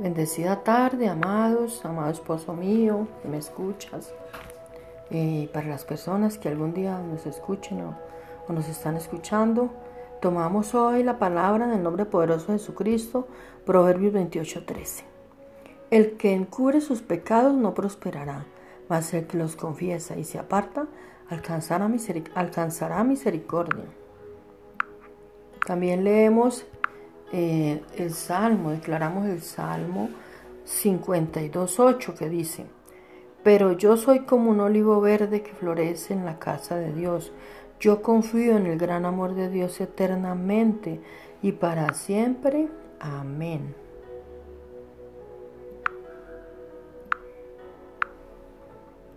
Bendecida tarde, amados, amado esposo mío, que me escuchas. Y para las personas que algún día nos escuchen o, nos están escuchando, tomamos hoy la palabra en el nombre poderoso de Jesucristo, Proverbios 28:13. El que encubre sus pecados no prosperará, mas el que los confiesa y se aparta alcanzará misericordia. También leemos eh, el Salmo, declaramos el Salmo 52.8 que dice, pero yo soy como un olivo verde que florece en la casa de Dios. Yo confío en el gran amor de Dios eternamente y para siempre. Amén.